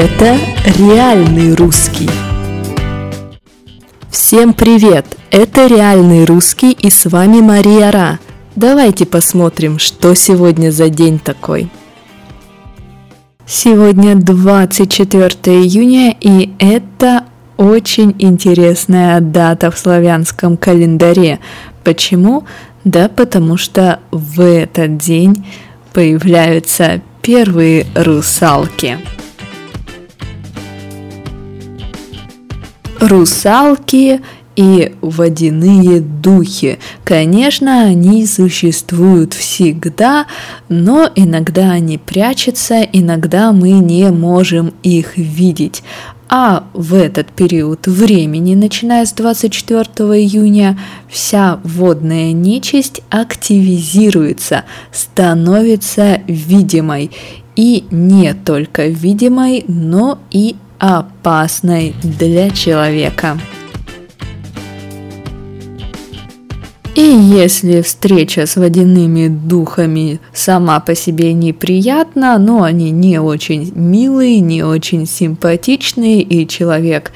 Это реальный русский. Всем привет! Это реальный русский и с вами Мария Ра. Давайте посмотрим, что сегодня за день такой. Сегодня 24 июня и это очень интересная дата в славянском календаре. Почему? Да потому что в этот день появляются первые русалки. Русалки и водяные духи. Конечно, они существуют всегда, но иногда они прячутся, иногда мы не можем их видеть. А в этот период времени, начиная с 24 июня, вся водная нечисть активизируется, становится видимой. И не только видимой, но и опасной для человека. И если встреча с водяными духами сама по себе неприятна, но они не очень милые, не очень симпатичные, и человек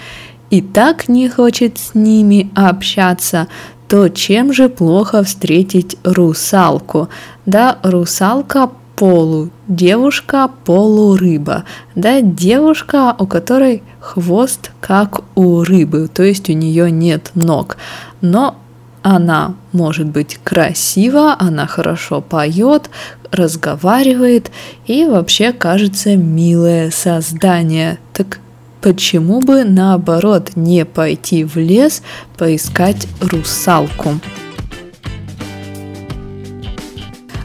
и так не хочет с ними общаться, то чем же плохо встретить русалку? Да, русалка полу, девушка полурыба, да, девушка, у которой хвост как у рыбы, то есть у нее нет ног, но она может быть красива, она хорошо поет, разговаривает и вообще кажется милое создание. Так почему бы наоборот не пойти в лес поискать русалку?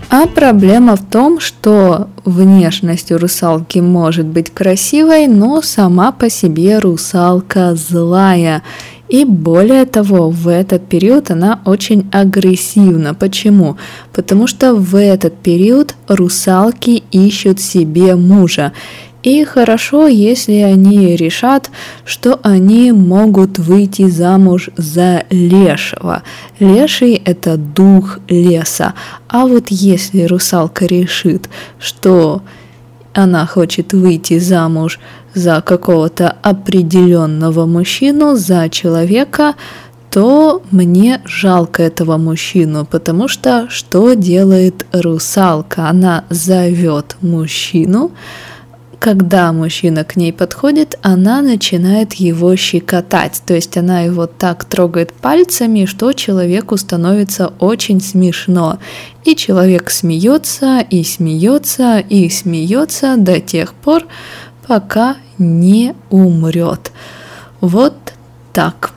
А проблема в том, что внешность у русалки может быть красивой, но сама по себе русалка злая. И более того, в этот период она очень агрессивна. Почему? Потому что в этот период русалки ищут себе мужа. И хорошо, если они решат, что они могут выйти замуж за лешего. Леший – это дух леса. А вот если русалка решит, что она хочет выйти замуж за какого-то определенного мужчину, за человека, то мне жалко этого мужчину, потому что что делает русалка? Она зовет мужчину, когда мужчина к ней подходит, она начинает его щекотать. То есть она его так трогает пальцами, что человеку становится очень смешно. И человек смеется, и смеется, и смеется до тех пор, пока не умрет. Вот так.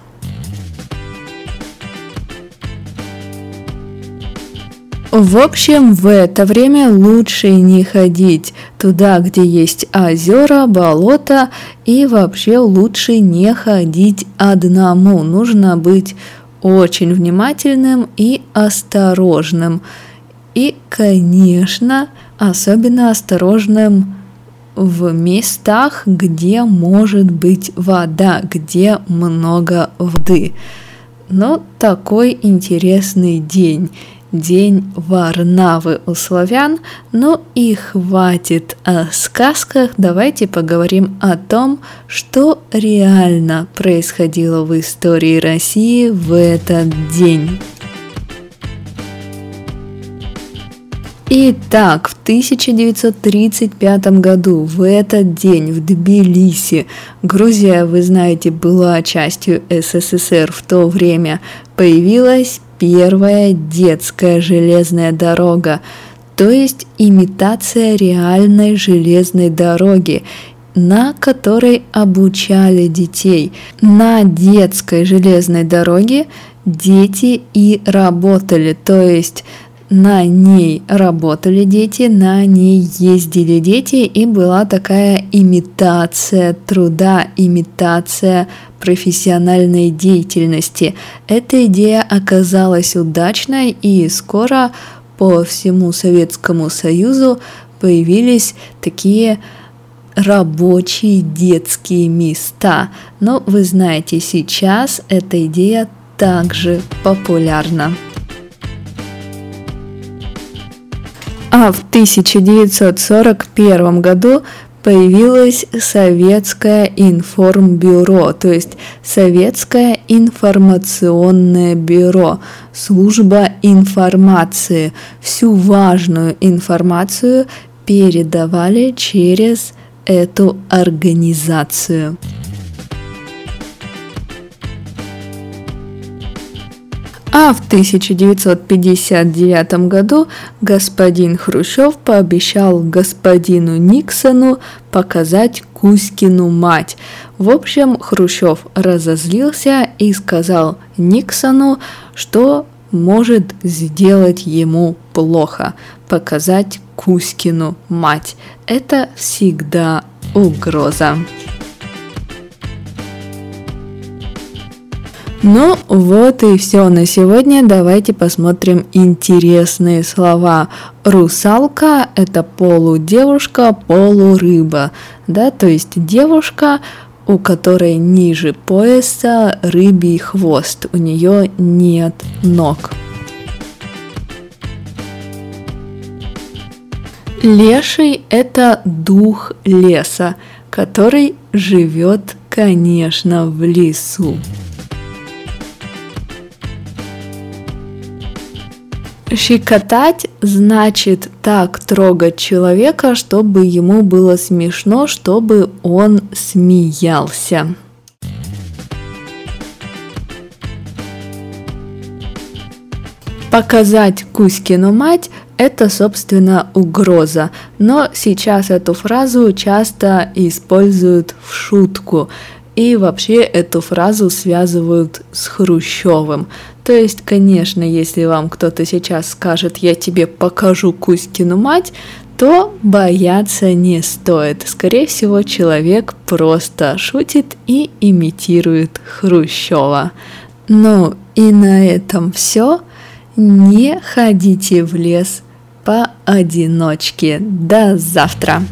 В общем, в это время лучше не ходить туда, где есть озера, болота, и вообще лучше не ходить одному. Нужно быть очень внимательным и осторожным. И, конечно, особенно осторожным в местах, где может быть вода, где много воды. Но такой интересный день день Варнавы у славян, ну и хватит о сказках, давайте поговорим о том, что реально происходило в истории России в этот день. Итак, в 1935 году, в этот день, в Тбилиси, Грузия, вы знаете, была частью СССР. В то время, появилась первая детская железная дорога, то есть имитация реальной железной дороги, на которой обучали детей. На детской железной дороге дети и работали, то есть на ней работали дети, на ней ездили дети, и была такая имитация труда, имитация профессиональной деятельности. Эта идея оказалась удачной, и скоро по всему Советскому Союзу появились такие рабочие детские места. Но вы знаете, сейчас эта идея также популярна. А в 1941 году появилось советское информбюро, то есть советское информационное бюро, служба информации. Всю важную информацию передавали через эту организацию. А в 1959 году господин Хрущев пообещал господину Никсону показать Кузькину мать. В общем, Хрущев разозлился и сказал Никсону, что может сделать ему плохо, показать Кузькину мать. Это всегда угроза. Ну вот и все на сегодня. Давайте посмотрим интересные слова. Русалка – это полудевушка, полурыба. Да, то есть девушка, у которой ниже пояса рыбий хвост. У нее нет ног. Леший – это дух леса, который живет, конечно, в лесу. Щекотать значит так трогать человека, чтобы ему было смешно, чтобы он смеялся. Показать Кузькину мать – это, собственно, угроза, но сейчас эту фразу часто используют в шутку. И вообще эту фразу связывают с Хрущевым. То есть, конечно, если вам кто-то сейчас скажет «я тебе покажу Кузькину мать», то бояться не стоит. Скорее всего, человек просто шутит и имитирует Хрущева. Ну и на этом все. Не ходите в лес поодиночке. До завтра!